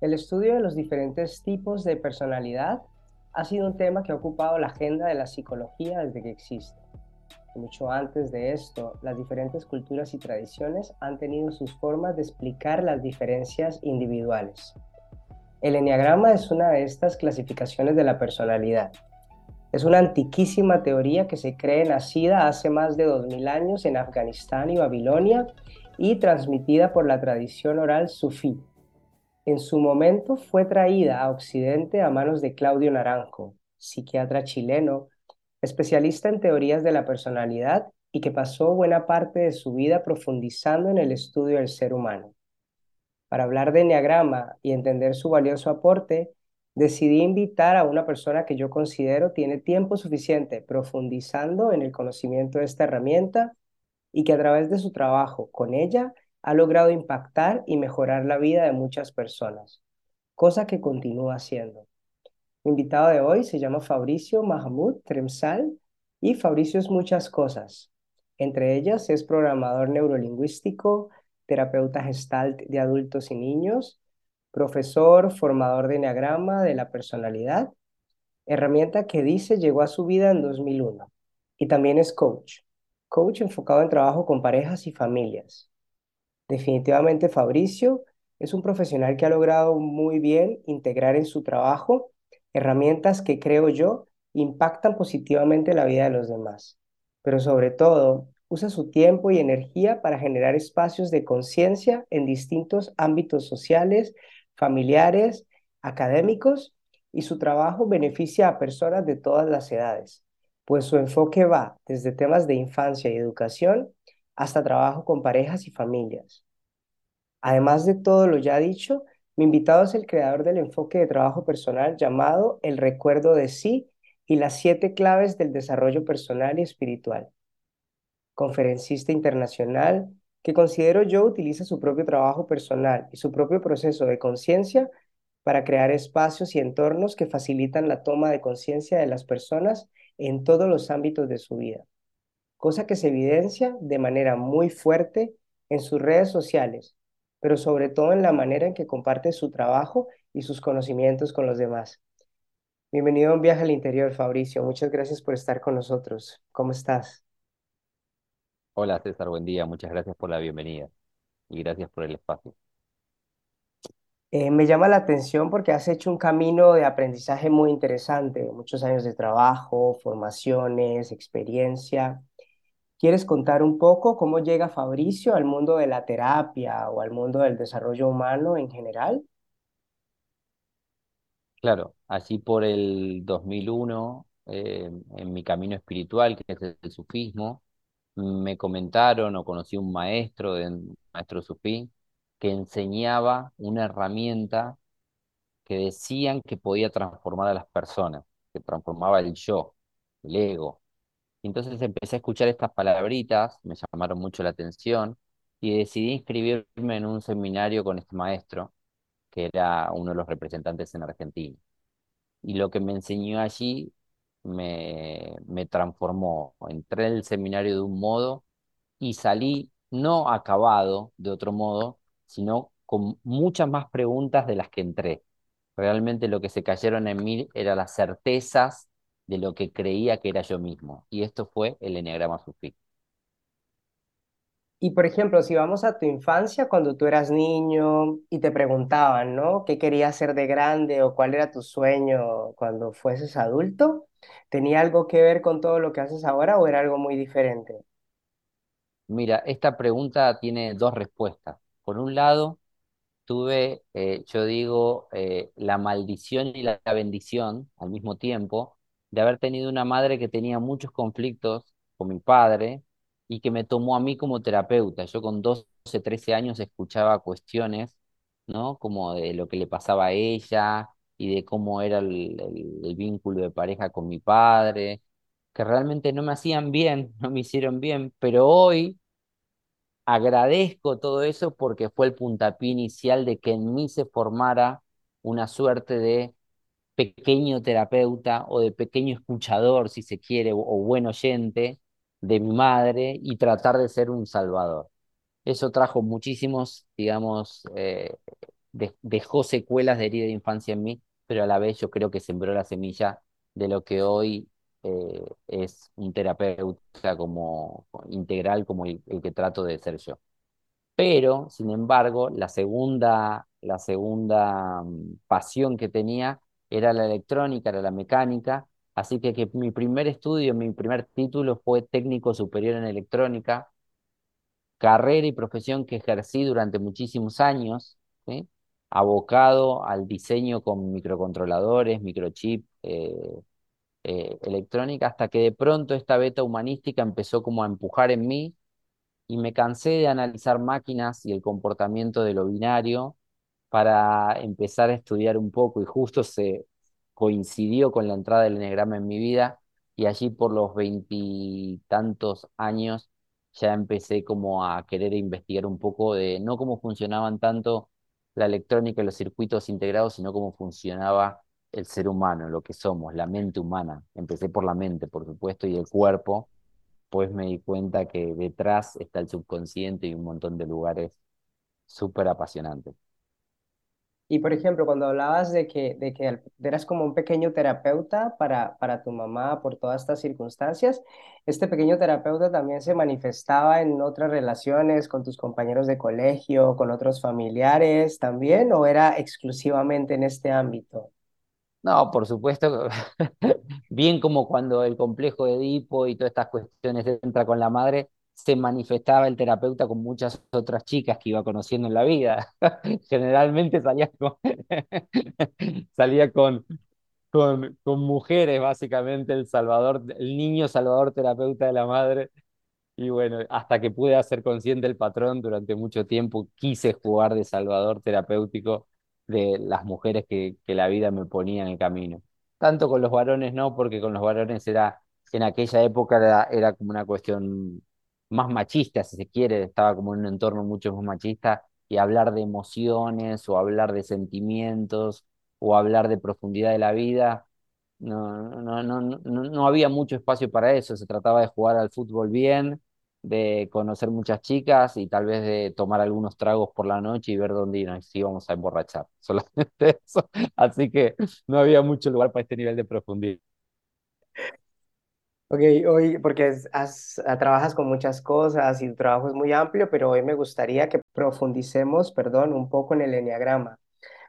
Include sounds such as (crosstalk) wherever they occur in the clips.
El estudio de los diferentes tipos de personalidad ha sido un tema que ha ocupado la agenda de la psicología desde que existe. Mucho antes de esto, las diferentes culturas y tradiciones han tenido sus formas de explicar las diferencias individuales. El enneagrama es una de estas clasificaciones de la personalidad. Es una antiquísima teoría que se cree nacida hace más de 2000 años en Afganistán y Babilonia y transmitida por la tradición oral sufí, en su momento fue traída a Occidente a manos de Claudio Naranjo, psiquiatra chileno, especialista en teorías de la personalidad y que pasó buena parte de su vida profundizando en el estudio del ser humano. Para hablar de Enneagrama y entender su valioso aporte, decidí invitar a una persona que yo considero tiene tiempo suficiente profundizando en el conocimiento de esta herramienta y que a través de su trabajo con ella ha logrado impactar y mejorar la vida de muchas personas, cosa que continúa haciendo. Mi invitado de hoy se llama Fabricio Mahmoud Tremsal y Fabricio es muchas cosas. Entre ellas es programador neurolingüístico, terapeuta gestalt de adultos y niños, profesor, formador de enneagrama de la personalidad, herramienta que dice llegó a su vida en 2001. Y también es coach, coach enfocado en trabajo con parejas y familias. Definitivamente Fabricio es un profesional que ha logrado muy bien integrar en su trabajo herramientas que creo yo impactan positivamente la vida de los demás, pero sobre todo usa su tiempo y energía para generar espacios de conciencia en distintos ámbitos sociales, familiares, académicos, y su trabajo beneficia a personas de todas las edades, pues su enfoque va desde temas de infancia y educación hasta trabajo con parejas y familias. Además de todo lo ya dicho, mi invitado es el creador del enfoque de trabajo personal llamado El recuerdo de sí y las siete claves del desarrollo personal y espiritual. Conferencista internacional que considero yo utiliza su propio trabajo personal y su propio proceso de conciencia para crear espacios y entornos que facilitan la toma de conciencia de las personas en todos los ámbitos de su vida cosa que se evidencia de manera muy fuerte en sus redes sociales, pero sobre todo en la manera en que comparte su trabajo y sus conocimientos con los demás. Bienvenido a un viaje al interior, Fabricio. Muchas gracias por estar con nosotros. ¿Cómo estás? Hola César, buen día. Muchas gracias por la bienvenida y gracias por el espacio. Eh, me llama la atención porque has hecho un camino de aprendizaje muy interesante, muchos años de trabajo, formaciones, experiencia. ¿Quieres contar un poco cómo llega Fabricio al mundo de la terapia o al mundo del desarrollo humano en general? Claro, allí por el 2001, eh, en mi camino espiritual, que es el sufismo, me comentaron o conocí un maestro, de, maestro sufí, que enseñaba una herramienta que decían que podía transformar a las personas, que transformaba el yo, el ego. Entonces empecé a escuchar estas palabritas, me llamaron mucho la atención y decidí inscribirme en un seminario con este maestro, que era uno de los representantes en Argentina. Y lo que me enseñó allí me, me transformó. Entré en el seminario de un modo y salí no acabado de otro modo, sino con muchas más preguntas de las que entré. Realmente lo que se cayeron en mí eran las certezas de lo que creía que era yo mismo. Y esto fue el Enneagrama Sufí. Y por ejemplo, si vamos a tu infancia, cuando tú eras niño y te preguntaban, ¿no? ¿Qué querías ser de grande o cuál era tu sueño cuando fueses adulto? ¿Tenía algo que ver con todo lo que haces ahora o era algo muy diferente? Mira, esta pregunta tiene dos respuestas. Por un lado, tuve, eh, yo digo, eh, la maldición y la bendición al mismo tiempo de haber tenido una madre que tenía muchos conflictos con mi padre y que me tomó a mí como terapeuta. Yo con 12, 13 años escuchaba cuestiones, ¿no? Como de lo que le pasaba a ella y de cómo era el, el vínculo de pareja con mi padre, que realmente no me hacían bien, (laughs) no me hicieron bien, pero hoy agradezco todo eso porque fue el puntapié inicial de que en mí se formara una suerte de pequeño terapeuta o de pequeño escuchador, si se quiere, o, buen oyente de mi madre y tratar de ser un salvador. Eso trajo muchísimos, digamos, eh, dejó secuelas de herida de infancia en mí, pero a la vez yo creo que sembró la semilla de lo que hoy eh, es un terapeuta como integral como el, que trato de ser yo. Pero, sin embargo, la segunda, la segunda mm, pasión que tenía era la electrónica, era la mecánica, así que, que mi primer estudio, mi primer título fue técnico superior en electrónica, carrera y profesión que ejercí durante muchísimos años, abocado al diseño con microcontroladores, microchip, eh, eh, electrónica, hasta que de pronto esta beta humanística empezó como a empujar en mí y me cansé de analizar máquinas y el comportamiento de lo binario para empezar a estudiar un poco y justo se coincidió con la entrada del enegrama en mi vida y allí por los veintitantos años ya empecé como a querer investigar un poco de no cómo funcionaban tanto la electrónica y los circuitos integrados, sino cómo funcionaba el ser humano, lo que somos, la mente humana. Empecé por la mente, por supuesto, y el cuerpo, pues me di cuenta que detrás está el subconsciente y un montón de lugares súper apasionantes. Y por ejemplo, cuando hablabas de que, de que eras como un pequeño terapeuta para, para tu mamá por todas estas circunstancias, ¿este pequeño terapeuta también se manifestaba en otras relaciones con tus compañeros de colegio, con otros familiares también, o era exclusivamente en este ámbito? No, por supuesto, (laughs) bien como cuando el complejo de Edipo y todas estas cuestiones entra con la madre, se manifestaba el terapeuta con muchas otras chicas que iba conociendo en la vida. (laughs) Generalmente salía con, (laughs) salía con, con, con mujeres, básicamente, el salvador, el niño salvador terapeuta de la madre. Y bueno, hasta que pude hacer consciente el patrón, durante mucho tiempo quise jugar de salvador terapéutico de las mujeres que, que la vida me ponía en el camino. Tanto con los varones no, porque con los varones era, en aquella época era, era como una cuestión más machista, si se quiere, estaba como en un entorno mucho más machista, y hablar de emociones o hablar de sentimientos o hablar de profundidad de la vida, no, no, no, no, no había mucho espacio para eso, se trataba de jugar al fútbol bien, de conocer muchas chicas y tal vez de tomar algunos tragos por la noche y ver dónde nos íbamos a emborrachar, (laughs) solamente eso, así que no había mucho lugar para este nivel de profundidad. Ok, hoy, porque has, ah, trabajas con muchas cosas y tu trabajo es muy amplio, pero hoy me gustaría que profundicemos, perdón, un poco en el enneagrama.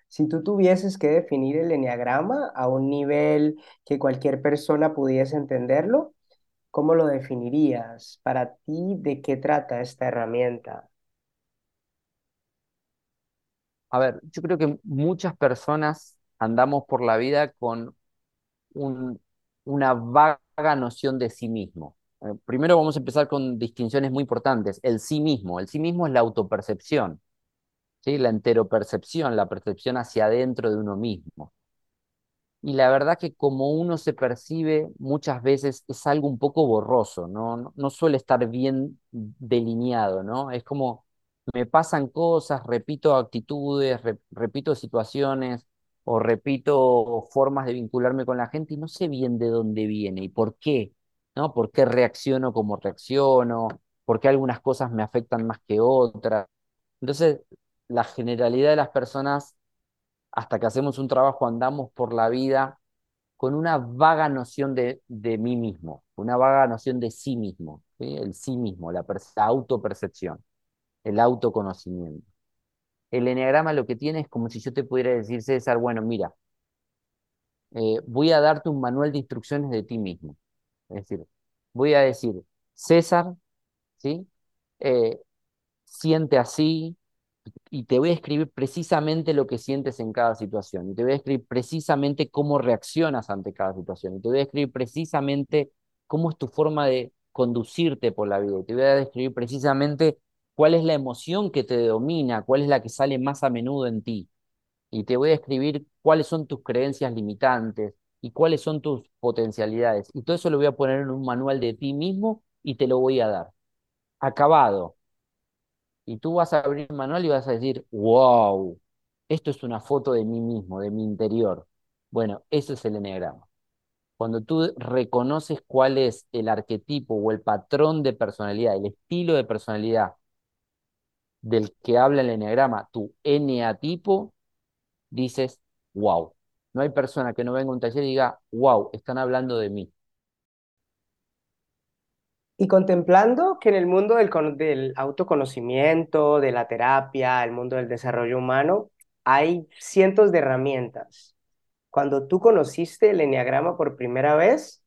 Si tú tuvieses que definir el enneagrama a un nivel que cualquier persona pudiese entenderlo, ¿cómo lo definirías? Para ti, ¿de qué trata esta herramienta? A ver, yo creo que muchas personas andamos por la vida con un, una vaga noción de sí mismo. Eh, primero vamos a empezar con distinciones muy importantes. El sí mismo. El sí mismo es la autopercepción, ¿sí? la enteropercepción, la percepción hacia adentro de uno mismo. Y la verdad que como uno se percibe muchas veces es algo un poco borroso, no, no, suele estar bien delineado, ¿no? Es como me pasan cosas, repito actitudes, repito situaciones, o repito formas de vincularme con la gente y no sé bien de dónde viene y por qué, ¿no? ¿Por qué reacciono como reacciono? ¿Por qué algunas cosas me afectan más que otras? Entonces, la generalidad de las personas, hasta que hacemos un trabajo, andamos por la vida con una vaga noción de, de mí mismo, una vaga noción de sí mismo, el sí mismo, la, la autopercepción, el autoconocimiento el enneagrama lo que tiene es como si yo te pudiera decir, César, bueno, mira, eh, voy a darte un manual de instrucciones de ti mismo. Es decir, voy a decir, César, ¿sí? Eh, siente así, y te voy a escribir precisamente lo que sientes en cada situación, y te voy a escribir precisamente cómo reaccionas ante cada situación, y te voy a escribir precisamente cómo es tu forma de conducirte por la vida, y te voy a describir precisamente cuál es la emoción que te domina, cuál es la que sale más a menudo en ti. Y te voy a escribir cuáles son tus creencias limitantes y cuáles son tus potencialidades. Y todo eso lo voy a poner en un manual de ti mismo y te lo voy a dar. Acabado. Y tú vas a abrir el manual y vas a decir, wow, esto es una foto de mí mismo, de mi interior. Bueno, eso es el enneagrama. Cuando tú reconoces cuál es el arquetipo o el patrón de personalidad, el estilo de personalidad del que habla el enneagrama, tu eneatipo, dices, wow. No hay persona que no venga a un taller y diga, wow, están hablando de mí. Y contemplando que en el mundo del, del, autoconocimiento, de la terapia, el mundo del desarrollo humano, hay cientos de herramientas. Cuando tú conociste el enneagrama por primera vez,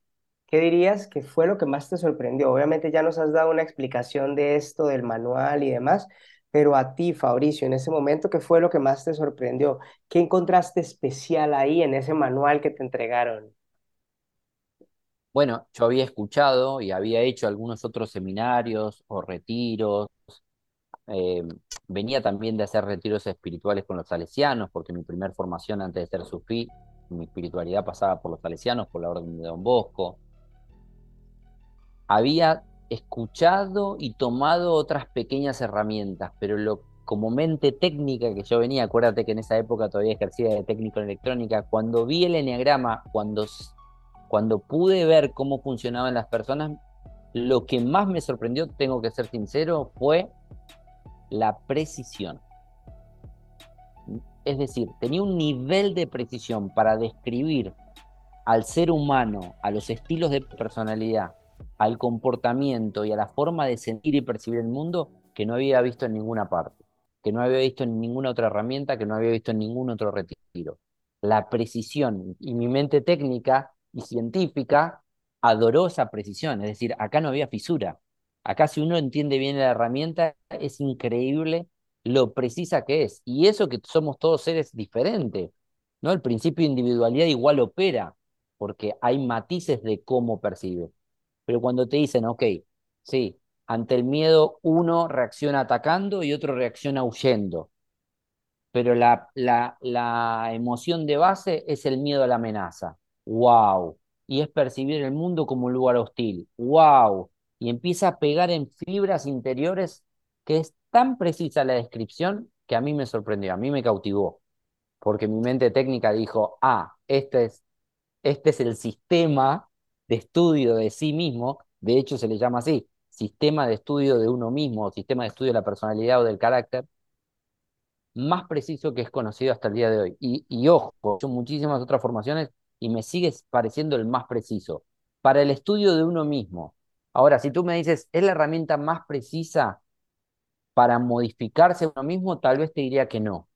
¿qué dirías que fue lo que más te sorprendió? Obviamente ya nos has dado una explicación de esto, del manual y demás, pero a ti, Fabricio, en ese momento, ¿qué fue lo que más te sorprendió? ¿Qué encontraste especial ahí en ese manual que te entregaron? Bueno, yo había escuchado y había hecho algunos otros seminarios o retiros. Eh, venía también de hacer retiros espirituales con los salesianos, porque mi primera formación antes de ser sufí, mi espiritualidad pasaba por los salesianos, por la orden de Don Bosco. Había escuchado y tomado otras pequeñas herramientas, pero lo, como mente técnica que yo venía, acuérdate que en esa época todavía ejercía de técnico en electrónica, cuando vi el enneagrama, cuando, cuando pude ver cómo funcionaban las personas, lo que más me sorprendió, tengo que ser sincero, fue la precisión. Es decir, tenía un nivel de precisión para describir al ser humano, a los estilos de personalidad, al comportamiento y a la forma de sentir y percibir el mundo que no había visto en ninguna parte, que no había visto en ninguna otra herramienta, que no había visto en ningún otro retiro. La precisión y mi mente técnica y científica adoró esa precisión, es decir, acá no había fisura. Acá si uno entiende bien la herramienta, es increíble lo precisa que es. Y eso que somos todos seres diferentes, ¿no? El principio de individualidad igual opera, porque hay matices de cómo percibe. Pero cuando te dicen, ok, sí, ante el miedo uno reacciona atacando y otro reacciona huyendo. Pero la, la, la emoción de base es el miedo a la amenaza. ¡Wow! Y es percibir el mundo como un lugar hostil. ¡Wow! Y empieza a pegar en fibras interiores que es tan precisa la descripción que a mí me sorprendió, a mí me cautivó. Porque mi mente técnica dijo, ah, este es, este es el sistema de estudio de sí mismo, de hecho se le llama así, sistema de estudio de uno mismo, sistema de estudio de la personalidad o del carácter, más preciso que es conocido hasta el día de hoy. Y, ojo, he hecho muchísimas otras formaciones y me sigue pareciendo el más preciso. Para el estudio de uno mismo. Ahora, si tú me dices, ¿es la herramienta más precisa para modificarse uno mismo? Tal vez te diría que no.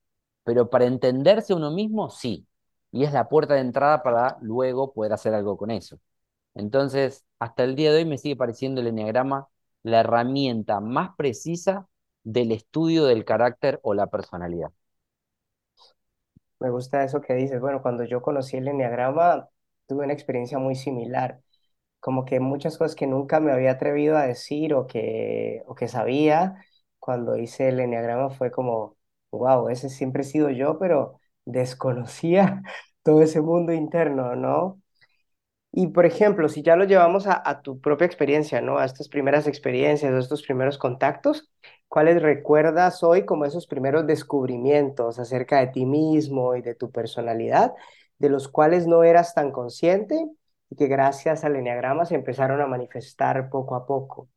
Pero para entenderse uno mismo, sí. Y es la puerta de entrada para luego poder hacer algo con eso. Entonces, hasta el día de hoy me sigue pareciendo el enneagrama la herramienta más precisa del estudio del carácter o la personalidad. Me gusta eso que dices. Bueno, cuando yo conocí el enneagrama, tuve una experiencia muy similar. Como que muchas cosas que nunca me había atrevido a decir o que, o que sabía, cuando hice el enneagrama fue como, wow, ese siempre he sido yo, pero desconocía (laughs) todo ese mundo interno, ¿no? Y por ejemplo, si ya lo llevamos a, tu propia experiencia, ¿no? A estas primeras experiencias, a estos primeros contactos, ¿cuáles recuerdas hoy como esos primeros descubrimientos acerca de ti mismo y de tu personalidad, de los cuales no eras tan consciente y que gracias al enneagrama se empezaron a manifestar poco a poco?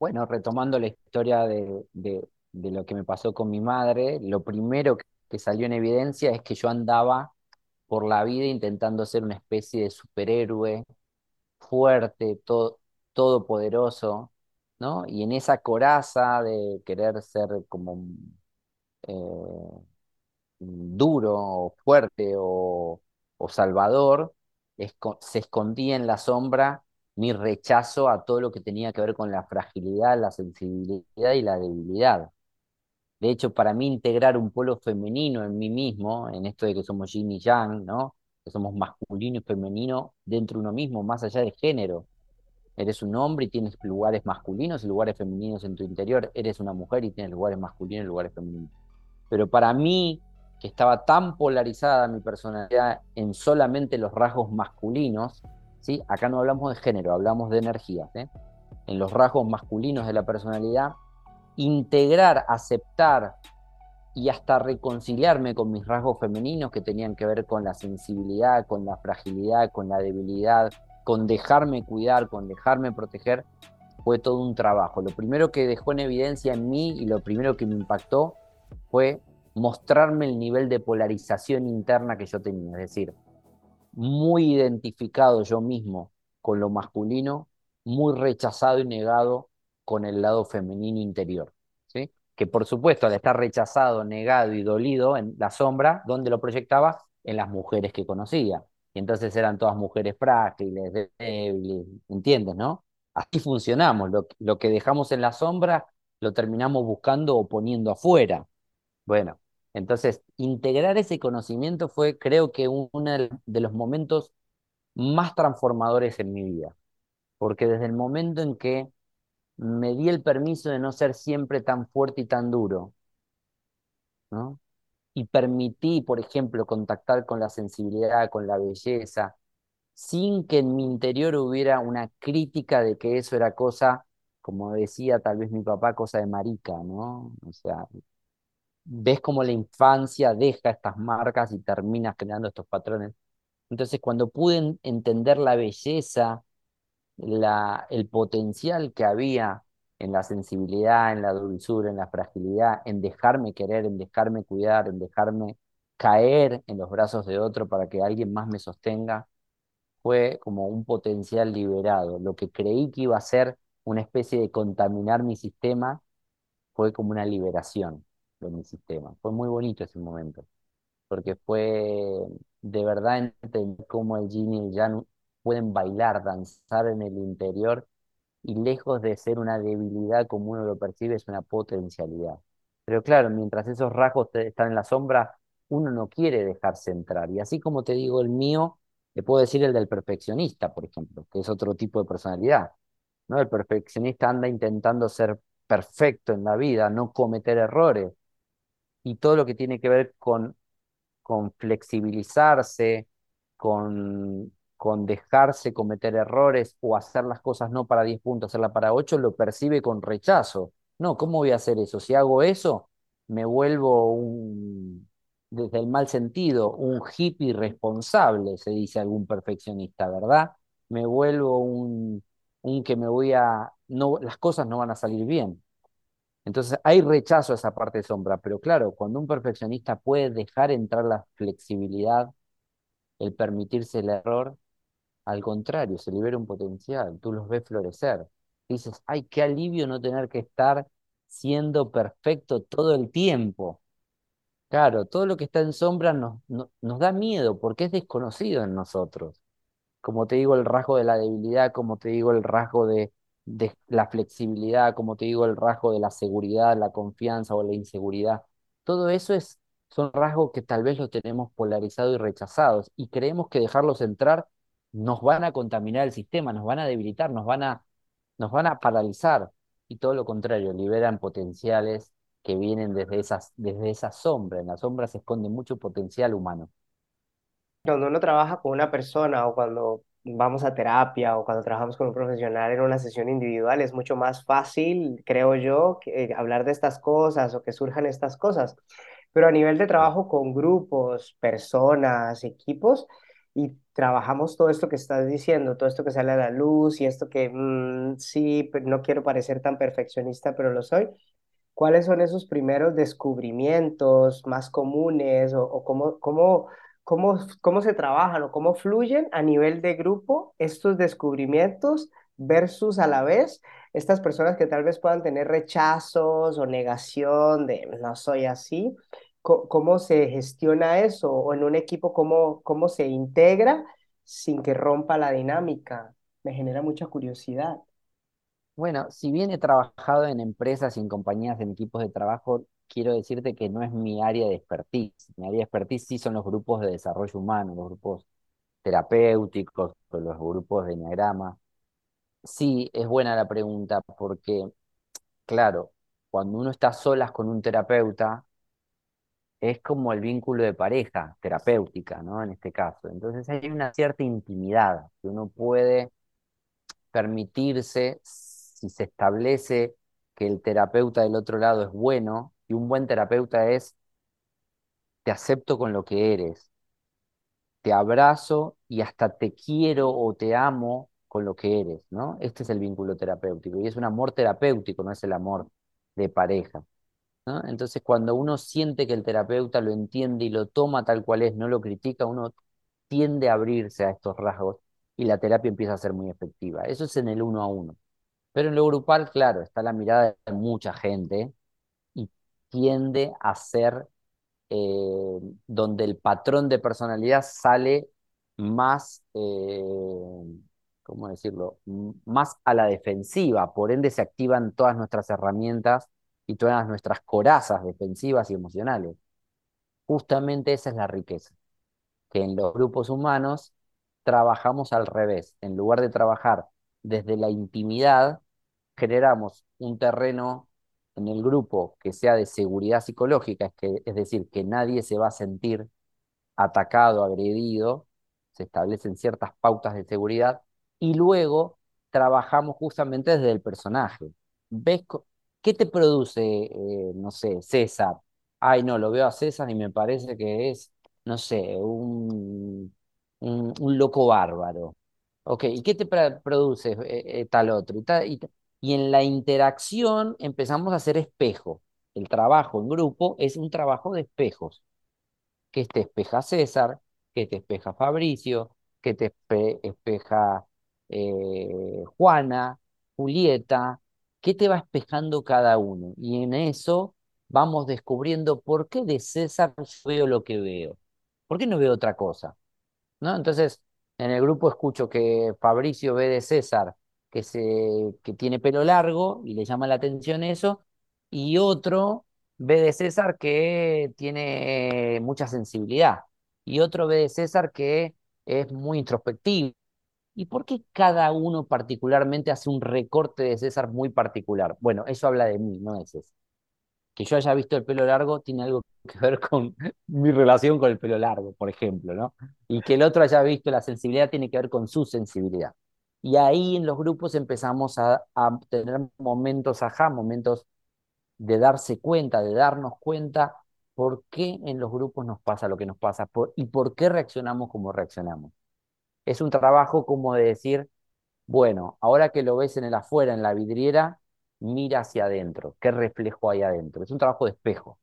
Bueno, retomando la historia de, de, lo que me pasó con mi madre, lo primero que salió en evidencia es que yo andaba por la vida intentando ser una especie de superhéroe fuerte, todo, todopoderoso, ¿no? Y en esa coraza de querer ser como eh, duro, o fuerte o, salvador, se escondía en la sombra mi rechazo a todo lo que tenía que ver con la fragilidad, la sensibilidad y la debilidad. De hecho, para mí integrar un polo femenino en mí mismo, en esto de que somos yin y yang, ¿no? Que somos masculino y femenino dentro de uno mismo, más allá de género. Eres un hombre y tienes lugares masculinos y lugares femeninos en tu interior. Eres una mujer y tienes lugares masculinos y lugares femeninos. Pero para mí, que estaba tan polarizada mi personalidad en solamente los rasgos masculinos, ¿sí? Acá no hablamos de género, hablamos de energía. ¿eh? En los rasgos masculinos de la personalidad, integrar, aceptar y hasta reconciliarme con mis rasgos femeninos que tenían que ver con la sensibilidad, con la fragilidad, con la debilidad, con dejarme cuidar, con dejarme proteger, fue todo un trabajo. Lo primero que dejó en evidencia en mí y lo primero que me impactó fue mostrarme el nivel de polarización interna que yo tenía, es decir, muy identificado yo mismo con lo masculino, muy rechazado y negado con el lado femenino interior. ¿sí? Que por supuesto, al estar rechazado, negado y dolido en la sombra, ¿dónde lo proyectaba? En las mujeres que conocía. Y entonces eran todas mujeres frágiles, débiles, ¿entiendes, no? Así funcionamos. Lo, lo que dejamos en la sombra lo terminamos buscando o poniendo afuera. Bueno, entonces, integrar ese conocimiento fue, creo que, uno de los momentos más transformadores en mi vida, porque desde el momento en que me di el permiso de no ser siempre tan fuerte y tan duro, ¿no? Y permití, por ejemplo, contactar con la sensibilidad, con la belleza, sin que en mi interior hubiera una crítica de que eso era cosa, como decía tal vez mi papá, cosa de marica, ¿no? O sea, ves cómo la infancia deja estas marcas y terminas creando estos patrones. Entonces, cuando pude entender la belleza, la, el potencial que había en la sensibilidad, en la dulzura, en la fragilidad, en dejarme querer, en dejarme cuidar, en dejarme caer en los brazos de otro para que alguien más me sostenga, fue como un potencial liberado. Lo que creí que iba a ser una especie de contaminar mi sistema fue como una liberación de mi sistema. Fue muy bonito ese momento, porque fue de verdad entender cómo el yin y el yang pueden bailar, danzar en el interior y lejos de ser una debilidad como uno lo percibe, es una potencialidad. Pero claro, mientras esos rasgos están en la sombra, uno no quiere dejarse entrar. Y así como te digo el mío, le puedo decir el del perfeccionista, por ejemplo, que es otro tipo de personalidad. ¿no? El perfeccionista anda intentando ser perfecto en la vida, no cometer errores, y todo lo que tiene que ver con, con flexibilizarse, con, con dejarse cometer errores o hacer las cosas no para 10 puntos, hacerla para 8, lo percibe con rechazo. No, ¿cómo voy a hacer eso? Si hago eso, me vuelvo un, desde el mal sentido, un hippie responsable, se dice algún perfeccionista, ¿verdad? Me vuelvo un, un que me voy a, no, las cosas no van a salir bien. Entonces hay rechazo a esa parte de sombra, pero claro, cuando un perfeccionista puede dejar entrar la flexibilidad, el permitirse el error, al contrario, se libera un potencial, tú los ves florecer. Dices, ay, qué alivio no tener que estar siendo perfecto todo el tiempo. Claro, todo lo que está en sombra nos, nos da miedo porque es desconocido en nosotros. Como te digo, el rasgo de la debilidad, como te digo, el rasgo de, de la flexibilidad, como te digo, el rasgo de la seguridad, la confianza o la inseguridad. Todo eso es, son rasgos que tal vez los tenemos polarizados y rechazados y creemos que dejarlos entrar nos van a contaminar el sistema, nos van a debilitar, nos van a, nos van a paralizar y todo lo contrario, liberan potenciales que vienen desde, esas, desde esa sombra. En la sombra se esconde mucho potencial humano. Cuando uno trabaja con una persona o cuando vamos a terapia o cuando trabajamos con un profesional en una sesión individual, es mucho más fácil, creo yo, eh, hablar de estas cosas o que surjan estas cosas. Pero a nivel de trabajo con grupos, personas, equipos, y trabajamos todo esto que estás diciendo, todo esto que sale a la luz y esto que mm, sí, no quiero parecer tan perfeccionista, pero lo soy. ¿Cuáles son esos primeros descubrimientos más comunes o, o cómo, cómo cómo, cómo se trabajan o cómo fluyen a nivel de grupo estos descubrimientos versus a la vez estas personas que tal vez puedan tener rechazos o negación de no soy así, cómo se gestiona eso o en un equipo cómo, cómo se integra sin que rompa la dinámica. Me genera mucha curiosidad. Bueno, si bien he trabajado en empresas y en compañías, en equipos de trabajo, quiero decirte que no es mi área de expertise. Mi área de expertise sí son los grupos de desarrollo humano, los grupos terapéuticos, los grupos de enneagrama. Sí, es buena la pregunta porque, claro, cuando uno está solas con un terapeuta, es como el vínculo de pareja terapéutica, ¿no? En este caso. Entonces hay una cierta intimidad que uno puede permitirse si se establece que el terapeuta del otro lado es bueno, y un buen terapeuta es, te acepto con lo que eres, te abrazo y hasta te quiero o te amo con lo que eres, ¿no? Este es el vínculo terapéutico y es un amor terapéutico, no es el amor de pareja. Entonces, cuando uno siente que el terapeuta lo entiende y lo toma tal cual es, no lo critica, uno tiende a abrirse a estos rasgos y la terapia empieza a ser muy efectiva. Eso es en el uno a uno. Pero en lo grupal, claro, está la mirada de mucha gente y tiende a ser eh, donde el patrón de personalidad sale más, eh, ¿cómo decirlo?, más a la defensiva, por ende se activan todas nuestras herramientas y todas nuestras corazas defensivas y emocionales. Justamente esa es la riqueza, que en los grupos humanos trabajamos al revés. En lugar de trabajar desde la intimidad, generamos un terreno en el grupo que sea de seguridad psicológica, es, que, es decir, que nadie se va a sentir atacado, agredido, se establecen ciertas pautas de seguridad y luego trabajamos justamente desde el personaje. ¿Ves qué te produce, eh, no sé, César? Ay, no, lo veo a César y me parece que es, no sé, un, un, loco bárbaro. Ok, ¿y qué te produce eh, eh, tal otro? Y, en la interacción empezamos a hacer espejo. El trabajo en grupo es un trabajo de espejos. Que te espeja César, que te espeja Fabricio, que te espeja eh, Juana, Julieta, ¿qué te va espejando cada uno? Y en eso vamos descubriendo por qué de César veo lo que veo. ¿Por qué no veo otra cosa? ¿No? Entonces, en el grupo escucho que Fabricio ve de César que, se, que tiene pelo largo y le llama la atención eso, y otro ve de César que tiene mucha sensibilidad, y otro ve de César que es muy introspectivo. ¿Y por qué cada uno particularmente hace un recorte de César muy particular? Bueno, eso habla de mí, no de César. Que yo haya visto el pelo largo tiene algo que ver con (laughs) mi relación con el pelo largo, por ejemplo, ¿no? Y que el otro haya visto la sensibilidad tiene que ver con su sensibilidad. Y ahí en los grupos empezamos a, tener momentos ajá, momentos de darse cuenta, de darnos cuenta por qué en los grupos nos pasa lo que nos pasa y por qué reaccionamos como reaccionamos. Es un trabajo como de decir, bueno, ahora que lo ves en el afuera, en la vidriera, mira hacia adentro, qué reflejo hay adentro. Es un trabajo de espejo.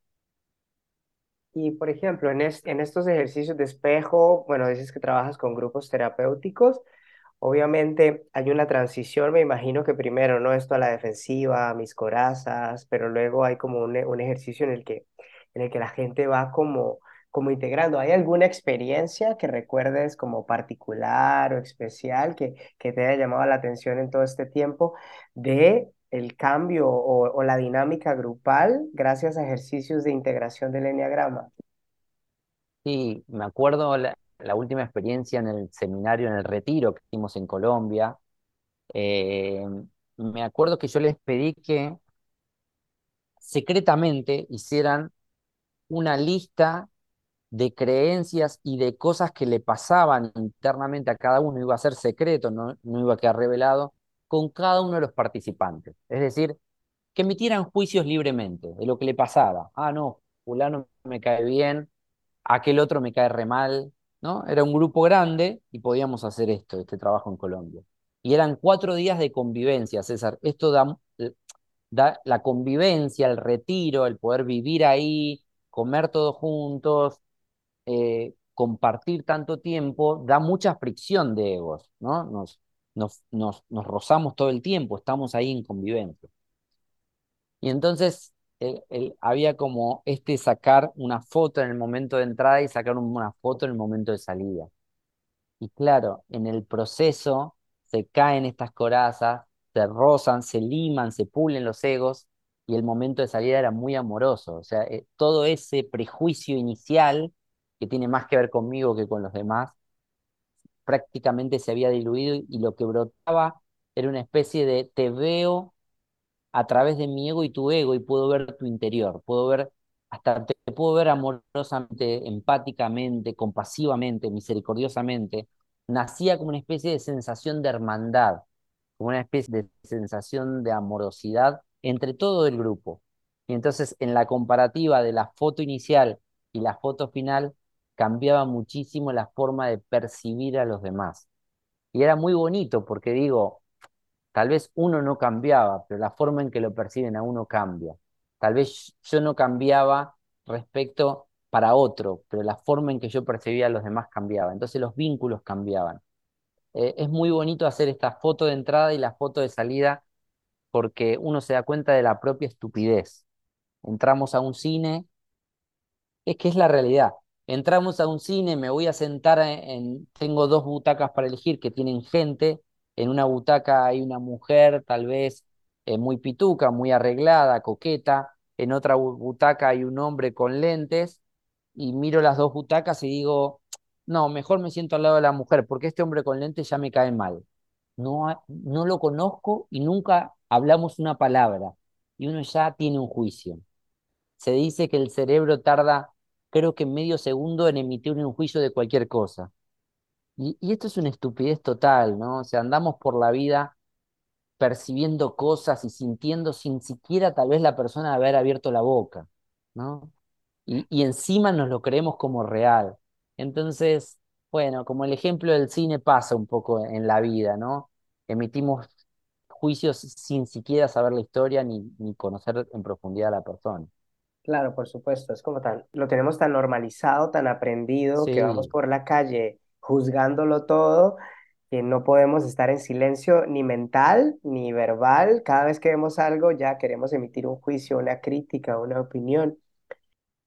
Y por ejemplo, en, en estos ejercicios de espejo, bueno, dices que trabajas con grupos terapéuticos. Obviamente hay una transición, me imagino que primero, ¿no? Esto a la defensiva, mis corazas, pero luego hay como un, un ejercicio en el que, en el que la gente va como, como integrando. ¿Hay alguna experiencia que recuerdes como particular o especial que, que te haya llamado la atención en todo este tiempo de el cambio o, la dinámica grupal gracias a ejercicios de integración del enneagrama? Sí, me acuerdo la, la última experiencia en el seminario, en el retiro que hicimos en Colombia, eh, me acuerdo que yo les pedí que secretamente hicieran una lista de creencias y de cosas que le pasaban internamente a cada uno, iba a ser secreto, no, no iba a quedar revelado, con cada uno de los participantes. Es decir, que emitieran juicios libremente de lo que le pasaba. Ah, no, fulano me cae bien, aquel otro me cae re mal, era un grupo grande y podíamos hacer esto, este trabajo en Colombia. Y eran cuatro días de convivencia, César. Esto da, da la convivencia, el retiro, el poder vivir ahí, comer todos juntos, eh, compartir tanto tiempo, da mucha fricción de egos, ¿no? Nos, nos, nos, nos rozamos todo el tiempo, estamos ahí en convivencia. Y entonces había como este sacar una foto en el momento de entrada y sacar una foto en el momento de salida. Y claro, en el proceso se caen estas corazas, se rozan, se liman, se pulen los egos y el momento de salida era muy amoroso. O sea, eh, todo ese prejuicio inicial que tiene más que ver conmigo que con los demás, prácticamente se había diluido y lo que brotaba era una especie de te veo a través de mi ego y tu ego y puedo ver tu interior, puedo ver, hasta te puedo ver amorosamente, empáticamente, compasivamente, misericordiosamente, nacía como una especie de sensación de hermandad, como una especie de sensación de amorosidad entre todo el grupo. Y entonces en la comparativa de la foto inicial y la foto final cambiaba muchísimo la forma de percibir a los demás. Y era muy bonito porque digo, tal vez uno no cambiaba, pero la forma en que lo perciben a uno cambia. Tal vez yo no cambiaba respecto para otro, pero la forma en que yo percibía a los demás cambiaba. Entonces los vínculos cambiaban. Eh, es muy bonito hacer esta foto de entrada y la foto de salida porque uno se da cuenta de la propia estupidez. Entramos a un cine, es que es la realidad. Entramos a un cine, me voy a sentar en, tengo dos butacas para elegir que tienen gente, en una butaca hay una mujer tal vez eh, muy pituca, muy arreglada, coqueta, en otra butaca hay un hombre con lentes, y miro las dos butacas y digo, no, mejor me siento al lado de la mujer, porque este hombre con lentes ya me cae mal. No, no lo conozco y nunca hablamos una palabra, y uno ya tiene un juicio. Se dice que el cerebro tarda, creo que medio segundo en emitir un juicio de cualquier cosa. Y, y esto es una estupidez total, ¿no? O sea, andamos por la vida percibiendo cosas y sintiendo sin siquiera tal vez la persona haber abierto la boca, ¿no? Y, y encima nos lo creemos como real. Entonces, bueno, como el ejemplo del cine pasa un poco en la vida, ¿no? Emitimos juicios sin siquiera saber la historia ni, ni conocer en profundidad a la persona. Claro, por supuesto, es como tal, lo tenemos tan normalizado, tan aprendido, que vamos por la calle juzgándolo todo, que no podemos estar en silencio ni mental ni verbal. Cada vez que vemos algo ya queremos emitir un juicio, una crítica, una opinión.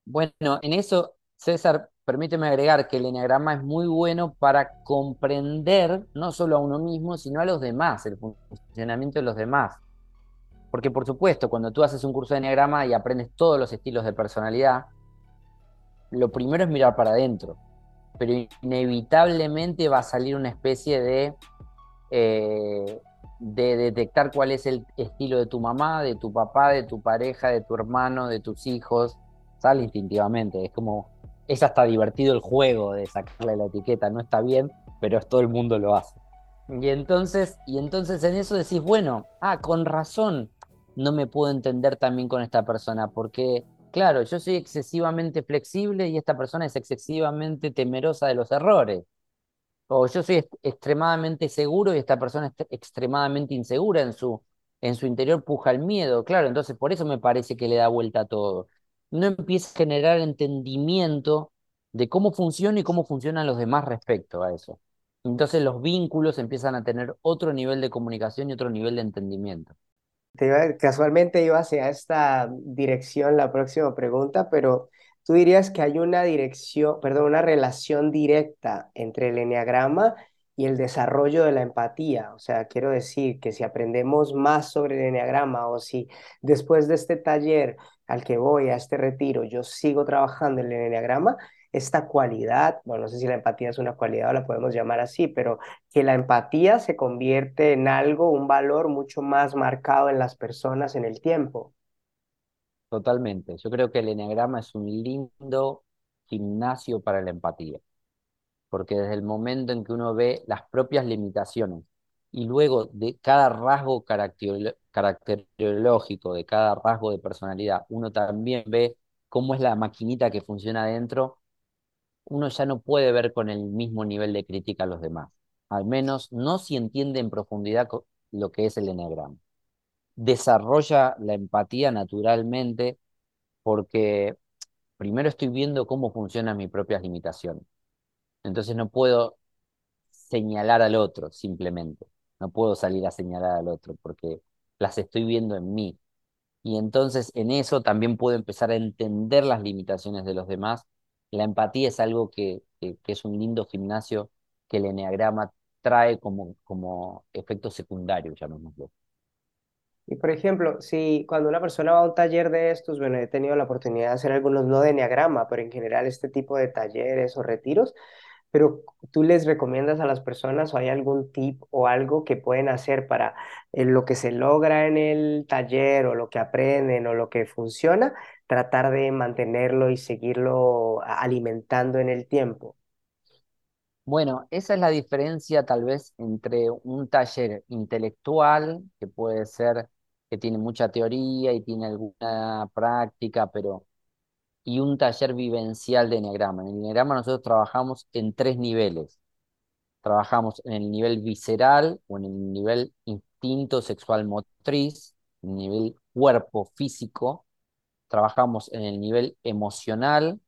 bueno, en eso, César, permíteme agregar que el eneagrama es muy bueno para comprender no solo a uno mismo, sino a los demás, el funcionamiento de los demás. Porque por supuesto, cuando tú haces un curso de eneagrama y aprendes todos los estilos de personalidad, lo primero es mirar para adentro, pero inevitablemente va a salir una especie de, eh, de detectar cuál es el estilo de tu mamá, de tu papá, de tu pareja, de tu hermano, de tus hijos, sale instintivamente, es como, es hasta divertido el juego de sacarle la etiqueta, no está bien, pero todo el mundo lo hace. Y entonces, y entonces en eso decís, bueno, ah, con razón no me puedo entender también con esta persona, porque, claro, yo soy excesivamente flexible y esta persona es excesivamente temerosa de los errores. O yo soy extremadamente seguro y esta persona es extremadamente insegura en su, en su interior, puja el miedo. Claro, entonces por eso me parece que le da vuelta a todo. No empieza a generar entendimiento de cómo funciona y cómo funcionan los demás respecto a eso. Entonces los vínculos empiezan a tener otro nivel de comunicación y otro nivel de entendimiento. Casualmente iba hacia esta dirección la próxima pregunta, pero tú dirías que hay una dirección, perdón, una relación directa entre el eneagrama y el desarrollo de la empatía. O sea, quiero decir que si aprendemos más sobre el eneagrama o si después de este taller al que voy, a este retiro, yo sigo trabajando en el eneagrama, esta cualidad, bueno, no sé si la empatía es una cualidad o la podemos llamar así, pero que la empatía se convierte en algo, un valor mucho más marcado en las personas en el tiempo. Totalmente. Yo creo que el eneagrama es un lindo gimnasio para la empatía. porque desde el momento en que uno ve las propias limitaciones y luego de cada rasgo caracter- caracterológico, de cada rasgo de personalidad, uno también ve cómo es la maquinita que funciona adentro, uno ya no puede ver con el mismo nivel de crítica a los demás. Al menos no si entiende en profundidad lo que es el eneagrama. Desarrolla la empatía naturalmente porque primero estoy viendo cómo funcionan mis propias limitaciones. Entonces no puedo señalar al otro simplemente. No puedo salir a señalar al otro porque las estoy viendo en mí. Y entonces en eso también puedo empezar a entender las limitaciones de los demás. La empatía es algo que, es un lindo gimnasio que el eneagrama trae como, como efecto secundario, llamémoslo. Y por ejemplo, si cuando una persona va a un taller de estos, bueno, he tenido la oportunidad de hacer algunos no de enneagrama, pero en general este tipo de talleres o retiros, pero tú les recomiendas a las personas o hay algún tip o algo que pueden hacer para eh, lo que se logra en el taller o lo que aprenden o lo que funciona, tratar de mantenerlo y seguirlo alimentando en el tiempo. Bueno, esa es la diferencia tal vez entre un taller intelectual, que puede ser que tiene mucha teoría y tiene alguna práctica, pero y un taller vivencial de Enneagrama. En el Enneagrama nosotros trabajamos en tres niveles. trabajamos en el nivel visceral o en el nivel instinto sexual motriz, en el nivel cuerpo físico, trabajamos en el nivel emocional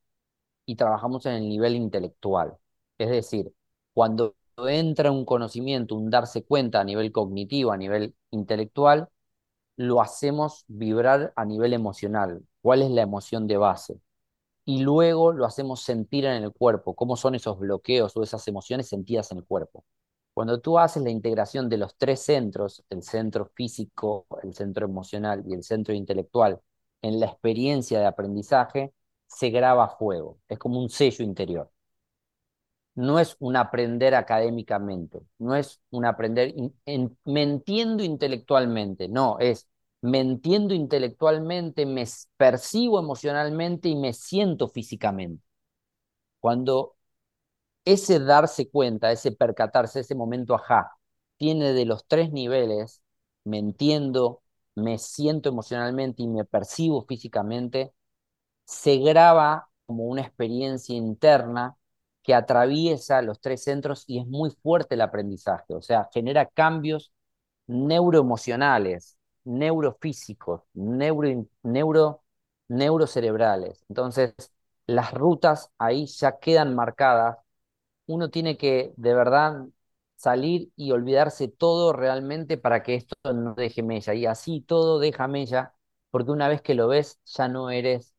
y trabajamos en el nivel intelectual. Es decir, cuando entra un conocimiento, un darse cuenta a nivel cognitivo, a nivel intelectual, lo hacemos vibrar a nivel emocional. ¿Cuál es la emoción de base? Y luego lo hacemos sentir en el cuerpo, cómo son esos bloqueos o esas emociones sentidas en el cuerpo. Cuando tú haces la integración de los tres centros, el centro físico, el centro emocional y el centro intelectual, en la experiencia de aprendizaje, se graba fuego. Es como un sello interior no es un aprender académicamente, no es un aprender mentiendo intelectualmente, no, es mentiendo intelectualmente, me percibo emocionalmente y me siento físicamente. Cuando ese darse cuenta, ese percatarse, ese momento ajá, tiene de los tres niveles, me entiendo, me siento emocionalmente y me percibo físicamente, se graba como una experiencia interna que atraviesa los tres centros y es muy fuerte el aprendizaje, o sea, genera cambios neuroemocionales, neurofísicos, neuro, neuro, neurocerebrales. Entonces, las rutas ahí ya quedan marcadas. Uno tiene que de verdad salir y olvidarse todo realmente para que esto no deje mella. Y así todo deja mella, porque una vez que lo ves, ya no eres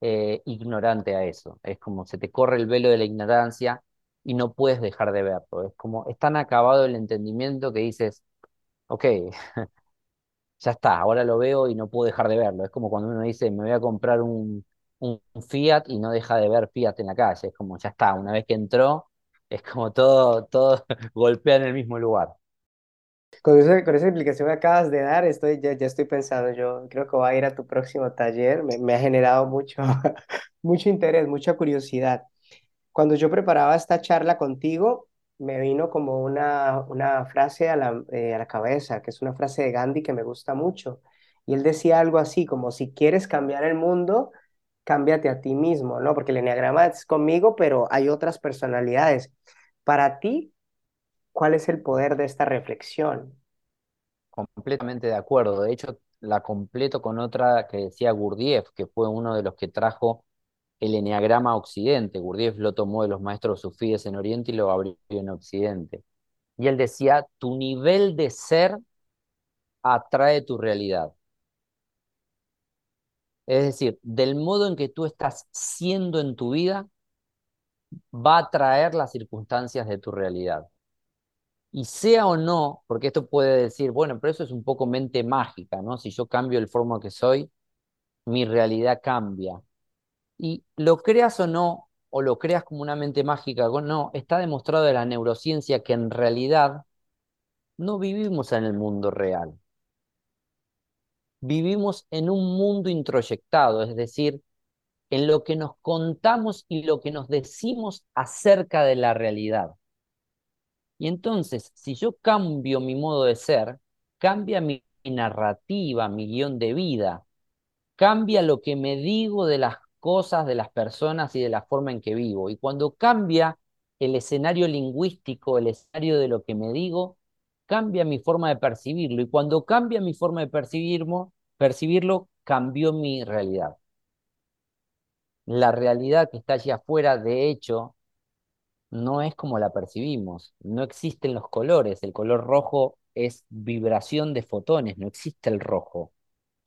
eh, ignorante a eso. Es como se te corre el velo de la ignorancia y no puedes dejar de verlo. Es como es tan acabado el entendimiento que dices, ok, (laughs) ya está, ahora lo veo y no puedo dejar de verlo. Es como cuando uno dice, me voy a comprar un, un Fiat y no deja de ver Fiat en la calle. Es como, ya está, una vez que entró, es como todo, todo (laughs) golpea en el mismo lugar. Con, esa explicación que acabas de dar, estoy, ya, ya estoy pensando, yo creo que voy a ir a tu próximo taller, me, me ha generado mucho, (laughs) mucho interés, mucha curiosidad. Cuando yo preparaba esta charla contigo, me vino como una, una frase a la, eh, a la cabeza, que es una frase de Gandhi que me gusta mucho. Y él decía algo así, como si quieres cambiar el mundo, cámbiate a ti mismo, ¿no? Porque el enneagrama es conmigo, pero hay otras personalidades. Para ti, ¿Cuál es el poder de esta reflexión? Completamente de acuerdo. De hecho, la completo con otra que decía Gurdjieff, que fue uno de los que trajo el eneagrama a Occidente. Gurdjieff lo tomó de los maestros sufíes en Oriente y lo abrió en Occidente. Y él decía, tu nivel de ser atrae tu realidad. Es decir, del modo en que tú estás siendo en tu vida, va a atraer las circunstancias de tu realidad. Y sea o no, porque esto puede decir, bueno, pero eso es un poco mente mágica, ¿no? Si yo cambio el forma que soy, mi realidad cambia. Y lo creas o no, o lo creas como una mente mágica o no, está demostrado de la neurociencia que en realidad no vivimos en el mundo real. Vivimos en un mundo introyectado, es decir, en lo que nos contamos y lo que nos decimos acerca de la realidad. Y entonces, si yo cambio mi modo de ser, cambia mi narrativa, mi guion de vida, cambia lo que me digo de las cosas, de las personas y de la forma en que vivo. Y cuando cambia el escenario lingüístico, el escenario de lo que me digo, cambia mi forma de percibirlo. Y cuando cambia mi forma de percibirlo, percibirlo cambió mi realidad. La realidad que está allí afuera, de hecho, no es como la percibimos. No existen los colores. El color rojo es vibración de fotones, no existe el rojo.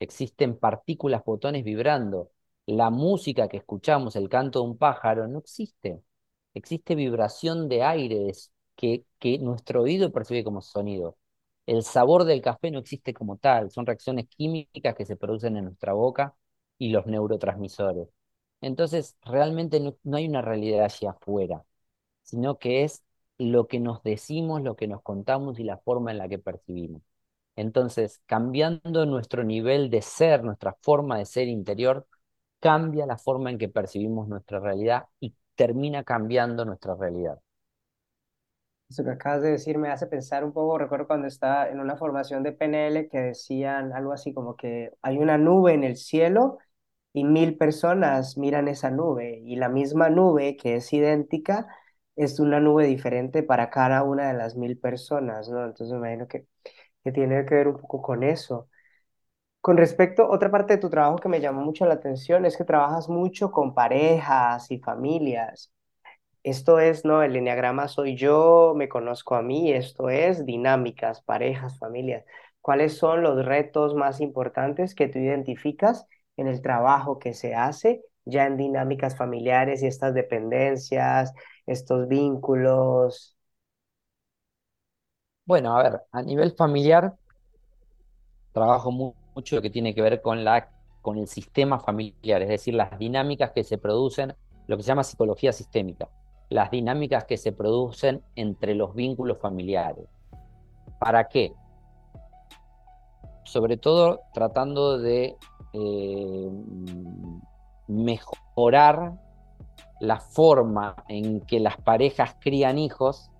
Existen partículas, fotones vibrando. La música que escuchamos, el canto de un pájaro, no existe. Existe vibración de aire que, nuestro oído percibe como sonido. El sabor del café no existe como tal, son reacciones químicas que se producen en nuestra boca y los neurotransmisores. Entonces, realmente no, no hay una realidad allí afuera sino que es lo que nos decimos, lo que nos contamos y la forma en la que percibimos. Entonces, cambiando nuestro nivel de ser, nuestra forma de ser interior, cambia la forma en que percibimos nuestra realidad y termina cambiando nuestra realidad. Eso que acabas de decir me hace pensar un poco, recuerdo cuando estaba en una formación de PNL que decían algo así como que hay una nube en el cielo y mil personas miran esa nube y la misma nube que es idéntica es una nube diferente para cada una de las mil personas, ¿no? Entonces me imagino que, que tiene que ver un poco con eso. Con respecto, otra parte de tu trabajo que me llamó mucho la atención es que trabajas mucho con parejas y familias. Esto es, ¿no? El enneagrama soy yo, me conozco a mí, esto es dinámicas, parejas, familias. ¿Cuáles son los retos más importantes que tú identificas en el trabajo que se hace ya en dinámicas familiares y estas dependencias, estos vínculos? Bueno, a ver, a nivel familiar, trabajo mu- mucho lo que tiene que ver con la, con el sistema familiar, es decir, las dinámicas que se producen, lo que se llama psicología sistémica, las dinámicas que se producen entre los vínculos familiares. ¿Para qué? Sobre todo tratando de eh, mejorar la forma en que las parejas crían hijos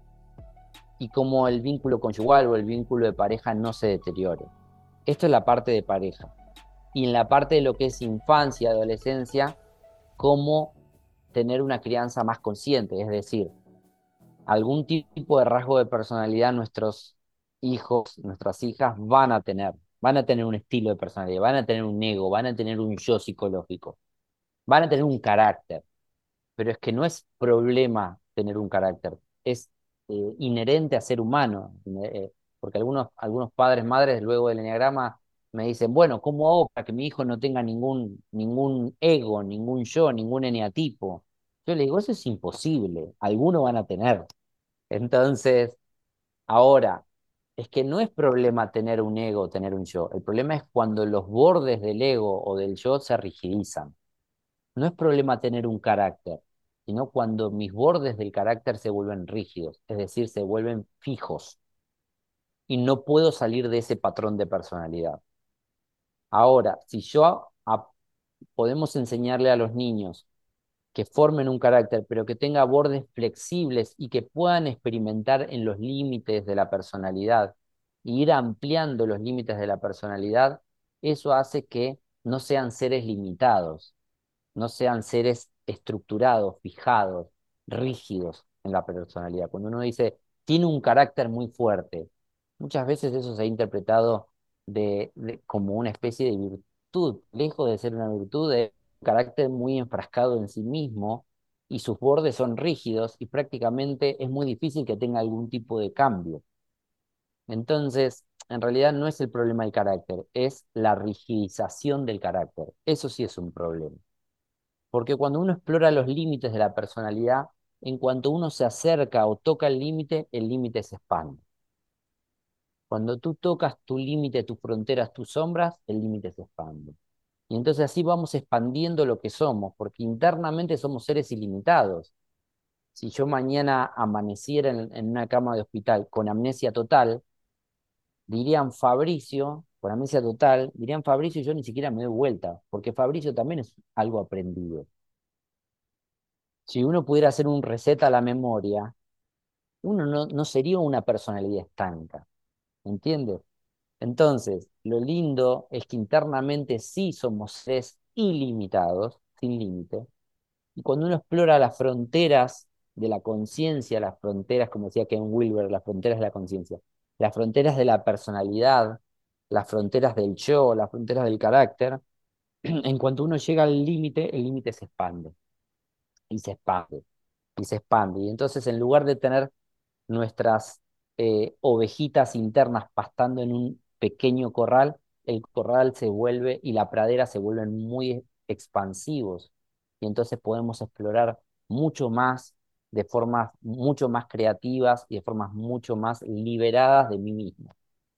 y cómo el vínculo conyugal o el vínculo de pareja no se deteriore. Esto es la parte de pareja. Y en la parte de lo que es infancia, adolescencia, cómo tener una crianza más consciente, es decir, algún tipo de rasgo de personalidad nuestros hijos, nuestras hijas van a tener. Van a tener un estilo de personalidad, van a tener un ego, van a tener un yo psicológico, van a tener un carácter. Pero es que no es problema tener un carácter, es eh, inherente a ser humano. eh, porque algunos, algunos padres, madres, luego del enneagrama, me dicen, bueno, ¿cómo hago para que mi hijo no tenga ningún, ningún ego, ningún yo, ningún eneatipo? Yo le digo, eso es imposible, algunos van a tener. Entonces, ahora, es que no es problema tener un ego, tener un yo. El problema es cuando los bordes del ego o del yo se rigidizan. No es problema tener un carácter, sino cuando mis bordes del carácter se vuelven rígidos, es decir, se vuelven fijos y no puedo salir de ese patrón de personalidad. Ahora, si yo a, podemos enseñarle a los niños que formen un carácter, pero que tenga bordes flexibles y que puedan experimentar en los límites de la personalidad e ir ampliando los límites de la personalidad, eso hace que no sean seres limitados, no sean seres estructurados, fijados, rígidos en la personalidad. Cuando uno dice, tiene un carácter muy fuerte, muchas veces eso se ha interpretado de, como una especie de virtud, lejos de ser una virtud, de un carácter muy enfrascado en sí mismo y sus bordes son rígidos y prácticamente es muy difícil que tenga algún tipo de cambio. Entonces, en realidad no es el problema del carácter, es la rigidización del carácter. Eso sí es un problema. Porque cuando uno explora los límites de la personalidad, en cuanto uno se acerca o toca el límite, el límite se expande. Cuando tú tocas tu límite, tus fronteras, tus sombras, el límite se expande. Y entonces así vamos expandiendo lo que somos, porque internamente somos seres ilimitados. Si yo mañana amaneciera en, una cama de hospital con amnesia total, dirían Fabricio, con amnesia total, dirían Fabricio y yo ni siquiera me doy vuelta, porque Fabricio también es algo aprendido. Si uno pudiera hacer un reset a la memoria, uno no, no sería una personalidad estanca, ¿entiendes? Entonces, lo lindo es que internamente sí somos seres ilimitados, sin límite, y cuando uno explora las fronteras de la conciencia, las fronteras, como decía Ken Wilber, las fronteras de la conciencia, las fronteras de la personalidad, las fronteras del yo, las fronteras del carácter, (clears throat) en cuanto uno llega al límite, el límite se expande, y se expande, y se expande. Y entonces, en lugar de tener nuestras eh, ovejitas internas pastando en un pequeño corral, el corral se vuelve y la pradera se vuelven muy expansivos. Y entonces podemos explorar mucho más, de formas mucho más creativas y de formas mucho más liberadas de mí mismo,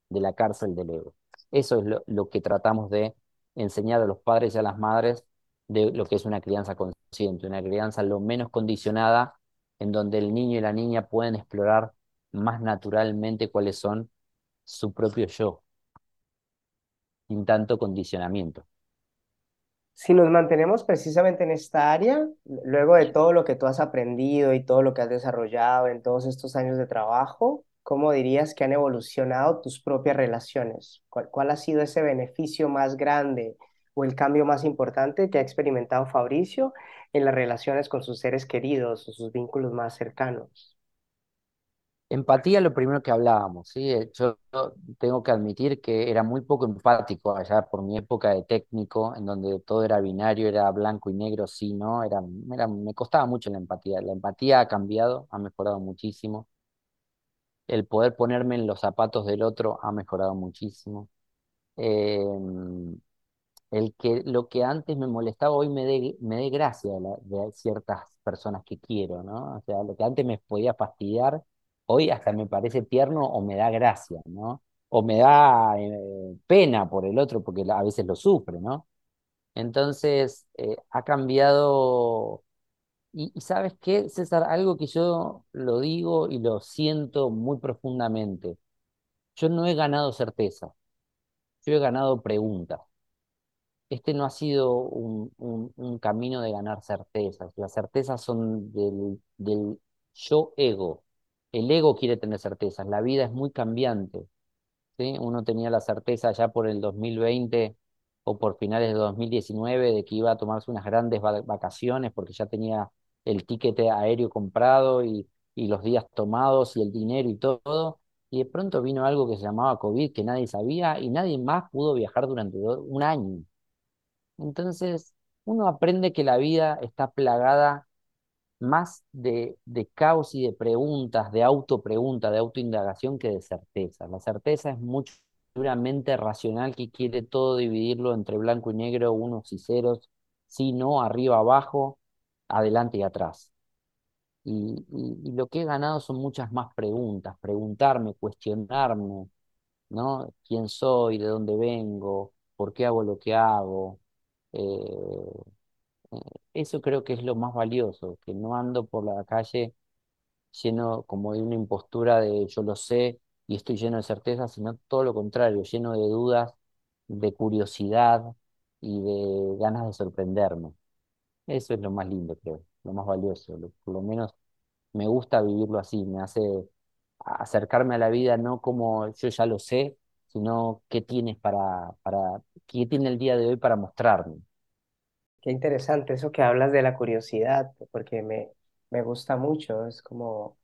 de la cárcel del ego. Eso es lo, lo que tratamos de enseñar a los padres y a las madres de lo que es una crianza consciente, una crianza lo menos condicionada, en donde el niño y la niña pueden explorar más naturalmente cuáles son su propio yo, sin tanto condicionamiento. Si nos mantenemos precisamente en esta área, luego de todo lo que tú has aprendido y todo lo que has desarrollado en todos estos años de trabajo, ¿cómo dirías que han evolucionado tus propias relaciones? ¿Cuál, cuál ha sido ese beneficio más grande o el cambio más importante que ha experimentado Fabricio en las relaciones con sus seres queridos o sus vínculos más cercanos? Empatía, lo primero que hablábamos, ¿sí? Eh, yo tengo que admitir que era muy poco empático allá por mi época de técnico, en donde todo era binario, era blanco y negro, sí, ¿no? Era, era, me costaba mucho la empatía. La empatía ha cambiado, ha mejorado muchísimo. El poder ponerme en los zapatos del otro ha mejorado muchísimo. Em, el que lo que antes me molestaba hoy me dé me dé gracia de, ciertas personas que quiero, ¿no? O sea, lo que antes me podía fastidiar, hoy hasta me parece tierno o me da gracia, ¿no? O me da eh, pena por el otro porque a veces lo sufre, ¿no? Entonces, eh, ha cambiado. Y, ¿sabes qué, César? Algo que yo lo digo y lo siento muy profundamente. Yo no he ganado certeza, yo he ganado preguntas este no ha sido un, camino de ganar certezas. Las certezas son del, del, yo ego. El ego quiere tener certezas. La vida es muy cambiante. ¿sí? Uno tenía la certeza ya por el 2020 o por finales de 2019 de que iba a tomarse unas grandes vacaciones porque ya tenía el tiquete aéreo comprado y, y los días tomados y el dinero y todo. Y de pronto vino algo que se llamaba COVID que nadie sabía y nadie más pudo viajar durante un año. Entonces, uno aprende que la vida está plagada más de, caos y de preguntas, de autopregunta, de autoindagación que de certeza. La certeza es mucho puramente racional que quiere todo dividirlo entre blanco y negro, unos y ceros, sí, no, arriba, abajo, adelante y atrás. Y, lo que he ganado son muchas más preguntas, preguntarme, cuestionarme, ¿no? ¿Quién soy? ¿De dónde vengo? ¿Por qué hago lo que hago? Eh, eso creo que es lo más valioso, que no ando por la calle lleno como de una impostura de yo lo sé y estoy lleno de certeza, sino todo lo contrario, lleno de dudas, de curiosidad y de ganas de sorprenderme. Eso es lo más lindo, creo, lo más valioso. por lo menos me gusta vivirlo así, me hace acercarme a la vida no como yo ya lo sé, sino qué tienes para, para, qué tiene el día de hoy para mostrarme. Qué interesante eso que hablas de la curiosidad, porque me, me gusta mucho, es como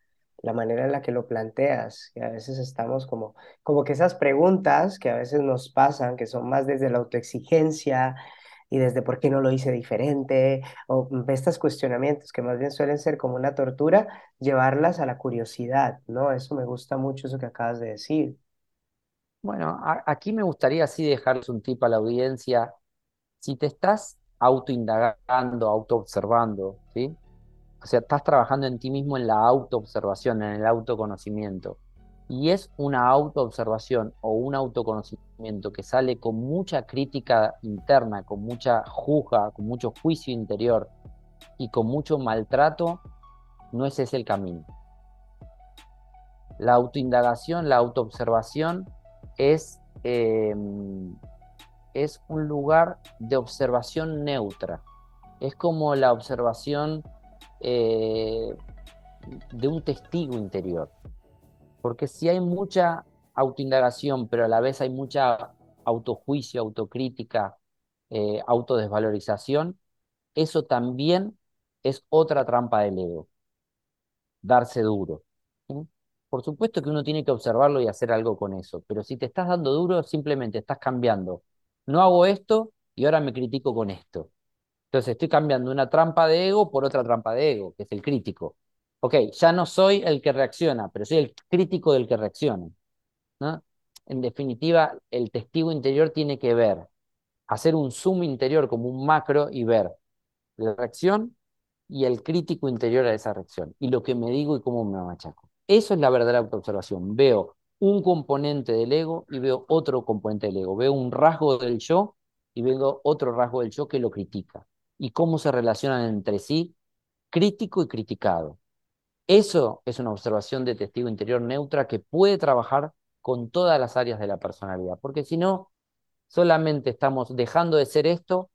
la manera en la que lo planteas, que a veces estamos como, como que esas preguntas que a veces nos pasan, que son más desde la autoexigencia y desde por qué no lo hice diferente, o estos cuestionamientos que más bien suelen ser como una tortura, llevarlas a la curiosidad, ¿no? Eso me gusta mucho, eso que acabas de decir. Bueno, aquí me gustaría así dejarles un tip a la audiencia. Si te estás autoindagando, autoobservando, ¿sí? O sea, estás trabajando en ti mismo en la autoobservación, en el autoconocimiento. Y es una autoobservación o un autoconocimiento que sale con mucha crítica interna, con mucha juzga, con mucho juicio interior y con mucho maltrato, no ese es el camino. La autoindagación, la autoobservación es, em, es un lugar de observación neutra. Es como la observación eh, de un testigo interior. Porque si hay mucha autoindagación, pero a la vez hay mucha autojuicio, autocrítica, eh, autodesvalorización, eso también es otra trampa del ego. Darse duro. Por supuesto que uno tiene que observarlo y hacer algo con eso, pero si te estás dando duro, simplemente estás cambiando. No hago esto y ahora me critico con esto. Entonces estoy cambiando una trampa de ego por otra trampa de ego, que es el crítico. Ok, ya no soy el que reacciona, pero soy el crítico del que reacciona. ¿no? En definitiva, el testigo interior tiene que ver, hacer un zoom interior como un macro y ver la reacción y el crítico interior a esa reacción, y lo que me digo y cómo me machaco. Eso es la verdadera autoobservación. Veo un componente del ego y veo otro componente del ego. Veo un rasgo del yo y veo otro rasgo del yo que lo critica. Y cómo se relacionan entre sí crítico y criticado. Eso es una observación de testigo interior neutra que puede trabajar con todas las áreas de la personalidad, porque si no, solamente estamos dejando de ser esto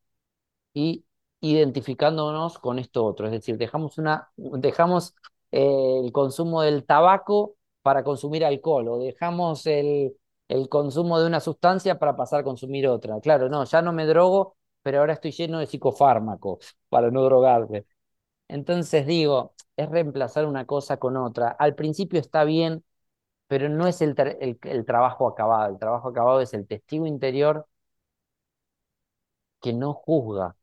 y identificándonos con esto otro. Es decir, dejamos, una, dejamos el consumo del tabaco para consumir alcohol o dejamos el, el, consumo de una sustancia para pasar a consumir otra. Claro, no, ya no me drogo pero ahora estoy lleno de psicofármacos (laughs) para no drogarme. Entonces digo, es reemplazar una cosa con otra. Al principio está bien, pero no es el, el, trabajo acabado. El trabajo acabado es el testigo interior que no juzga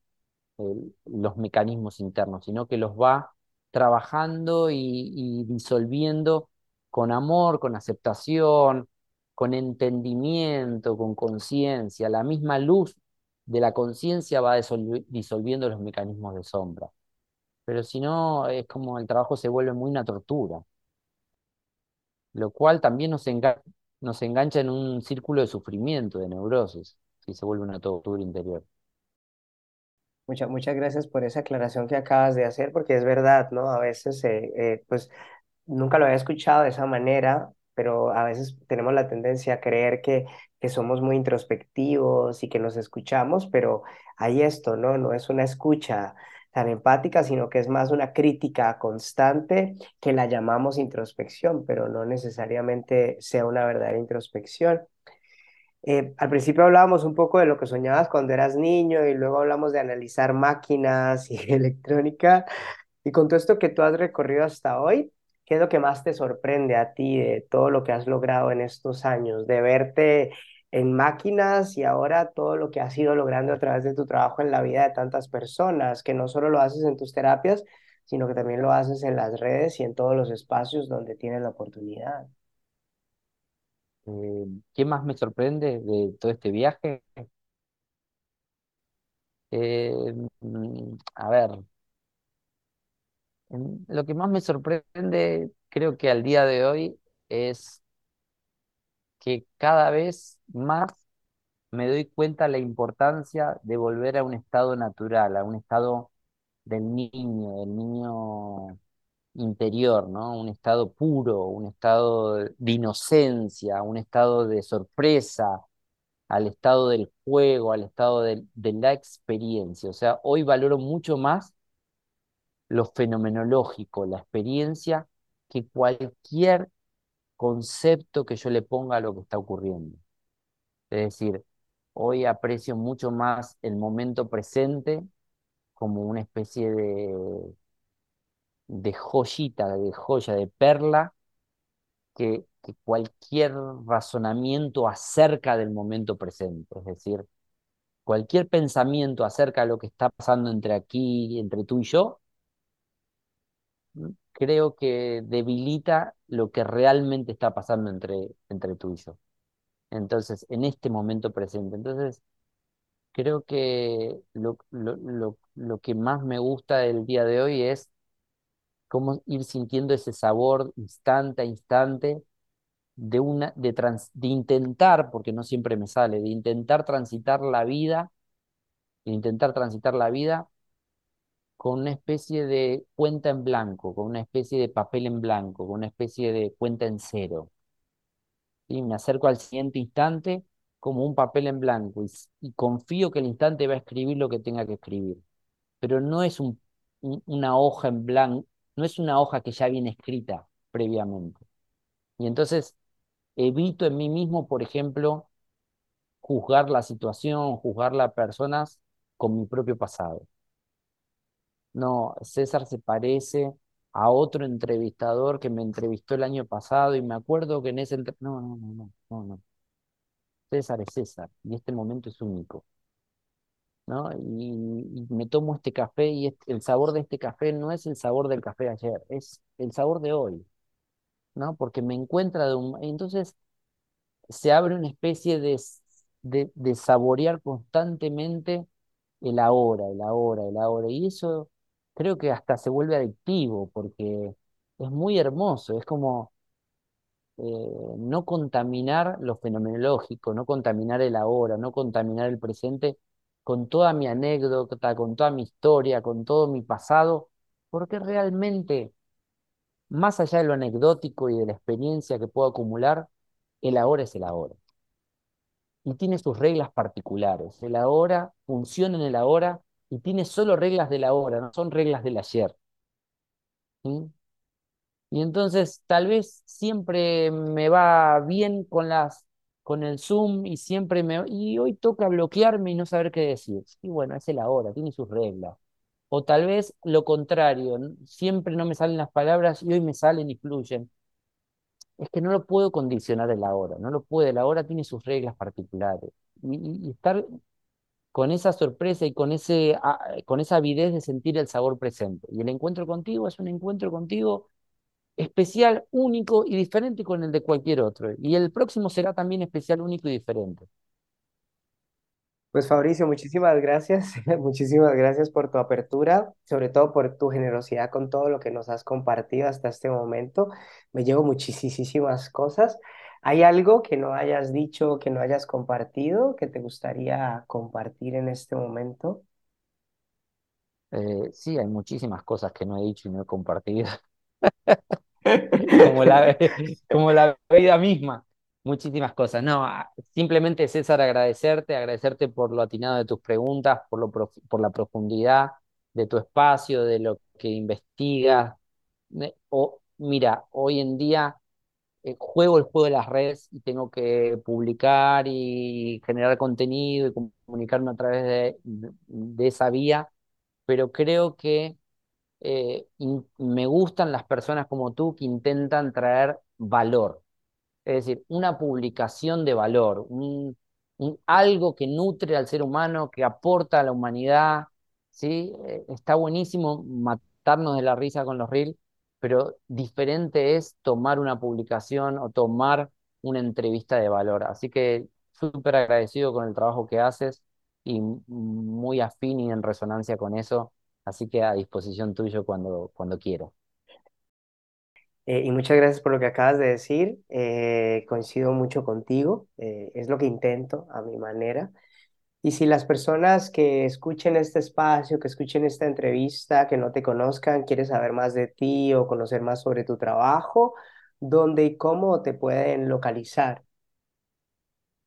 los mecanismos internos, sino que los va trabajando y disolviendo con amor, con aceptación, con entendimiento, con conciencia. La misma luz de la conciencia va disolviendo los mecanismos de sombra. Pero si no, es como el trabajo se vuelve muy una tortura, lo cual también nos, engancha en un círculo de sufrimiento, de neurosis, si se vuelve una tortura interior. Muchas, muchas gracias por esa aclaración que acabas de hacer, porque es verdad, ¿no? A veces, eh, pues, nunca lo había escuchado de esa manera, pero a veces tenemos la tendencia a creer que, que somos muy introspectivos y que nos escuchamos, pero hay esto, ¿no? No es una escucha tan empática, sino que es más una crítica constante que la llamamos introspección, pero no necesariamente sea una verdadera introspección. Eh, al principio hablábamos un poco de lo que soñabas cuando eras niño y luego hablamos de analizar máquinas y (laughs) electrónica. Y con todo esto que tú has recorrido hasta hoy, ¿qué es lo que más te sorprende a ti de todo lo que has logrado en estos años? De verte en máquinas y ahora todo lo que has ido logrando a través de tu trabajo en la vida de tantas personas, que no solo lo haces en tus terapias, sino que también lo haces en las redes y en todos los espacios donde tienes la oportunidad. Eh, ¿Qué más me sorprende de todo este viaje? Eh, mm, a ver, lo que más me sorprende, creo que al día de hoy, es que cada vez más me doy cuenta la importancia de volver a un estado natural, a un estado del niño, del niño interior, ¿no? Un estado puro, un estado de inocencia, un estado de sorpresa, al estado del juego, al estado de, de la experiencia. O sea, hoy valoro mucho más lo fenomenológico, la experiencia, que cualquier concepto que yo le ponga a lo que está ocurriendo. Es decir, hoy aprecio mucho más el momento presente como una especie de, de joyita, de joya, de perla, que, que cualquier razonamiento acerca del momento presente. Es decir, cualquier pensamiento acerca de lo que está pasando entre aquí, entre tú y yo, creo que debilita lo que realmente está pasando entre, entre tú y yo. Entonces, en este momento presente. Entonces, creo que lo, lo, lo, que más me gusta del día de hoy es cómo ir sintiendo ese sabor instante a instante de, una, de, de intentar, porque no siempre me sale, de intentar transitar la vida, de intentar transitar la vida con una especie de cuenta en blanco, con una especie de papel en blanco, con una especie de cuenta en cero. y Me acerco al siguiente instante como un papel en blanco y, confío que el instante va a escribir lo que tenga que escribir. Pero no es un, una hoja en blanco, no es una hoja que ya viene escrita previamente. Y entonces evito en mí mismo, por ejemplo, juzgar la situación, juzgar las personas con mi propio pasado. No, César se parece a otro entrevistador que me entrevistó el año pasado y me acuerdo que en ese... No, no, no, no, no, no. César es César y este momento es único. ¿no? Y, me tomo este café y el sabor de este café no es el sabor del café de ayer, es el sabor de hoy, ¿no? Porque me encuentra de un... Entonces se abre una especie de, de, de saborear constantemente el ahora, el ahora, el ahora. Y eso creo que hasta se vuelve adictivo porque es muy hermoso, es como eh, no contaminar lo fenomenológico, no contaminar el ahora, no contaminar el presente con toda mi anécdota, con toda mi historia, con todo mi pasado, porque realmente, más allá de lo anecdótico y de la experiencia que puedo acumular, el ahora es el ahora. Y tiene sus reglas particulares. El ahora funciona en el ahora y tiene solo reglas de la hora, no son reglas del ayer. Y entonces tal vez siempre me va bien con las, con el Zoom y siempre me... Y hoy toca bloquearme y no saber qué decir. Y bueno, es el ahora, tiene sus reglas. O tal vez lo contrario, siempre no me salen las palabras y hoy me salen y fluyen. Es que no lo puedo condicionar el ahora, no lo puede, el ahora tiene sus reglas particulares. Y, estar con esa sorpresa y con, ese, con esa avidez de sentir el sabor presente. Y el encuentro contigo es un encuentro contigo especial, único y diferente con el de cualquier otro. Y el próximo será también especial, único y diferente. Pues Fabricio, muchísimas gracias, (laughs) muchísimas gracias por tu apertura, sobre todo por tu generosidad con todo lo que nos has compartido hasta este momento. Me llevo muchísimas cosas. ¿Hay algo que no hayas dicho, que no hayas compartido, que te gustaría compartir en este momento? Eh, sí, hay muchísimas cosas que no he dicho y no he compartido. (laughs) como, la, (laughs) como la vida misma. Muchísimas cosas. No, simplemente César, agradecerte, agradecerte por lo atinado de tus preguntas, por, lo por la profundidad de tu espacio, de lo que investigas. O, mira, hoy en día eh, juego el juego de las redes y tengo que publicar y generar contenido y comunicarme a través de, esa vía, pero creo que eh, me gustan las personas como tú que intentan traer valor. Es decir, una publicación de valor, algo que nutre al ser humano, que aporta a la humanidad. ¿sí? Eh, está buenísimo matarnos de la risa con los reels, pero diferente es tomar una publicación o tomar una entrevista de valor. Así que súper agradecido con el trabajo que haces y muy afín y en resonancia con eso Así que a disposición tuyo cuando, cuando quiero. Eh, y muchas gracias por lo que acabas de decir. Eh, coincido mucho contigo. Eh, es lo que intento a mi manera. Y si las personas que escuchen este espacio, que escuchen esta entrevista, que no te conozcan, quieren saber más de ti o conocer más sobre tu trabajo, ¿dónde y cómo te pueden localizar?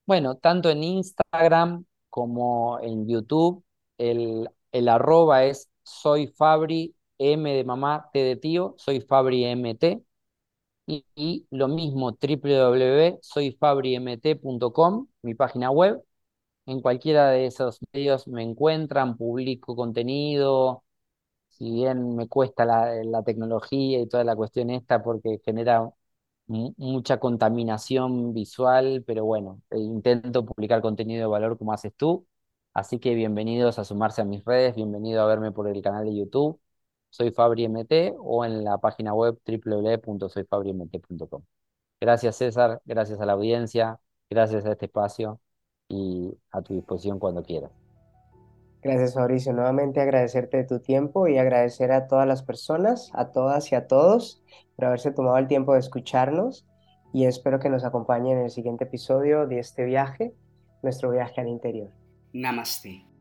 Bueno, tanto en Instagram como en YouTube, el, el arroba es soy Fabri M de mamá, T de tío, soy Fabri MT. Y, y lo mismo, www.soyfabrimt.com, mi página web. En cualquiera de esos medios me encuentran, publico contenido. Si bien me cuesta la, tecnología y toda la cuestión esta porque genera mucha contaminación visual, pero bueno, eh, intento publicar contenido de valor como haces tú Así que bienvenidos a sumarse a mis redes, bienvenido a verme por el canal de YouTube. Soy FabriMT o en la página web www.soyfabrimt.com. Gracias César, gracias a la audiencia, gracias a este espacio y a tu disposición cuando quieras. Gracias Fabricio, nuevamente agradecerte tu tiempo y agradecer a todas las personas, a todas y a todos por haberse tomado el tiempo de escucharnos y espero que nos acompañen en el siguiente episodio de este viaje, nuestro viaje al interior. Namaste.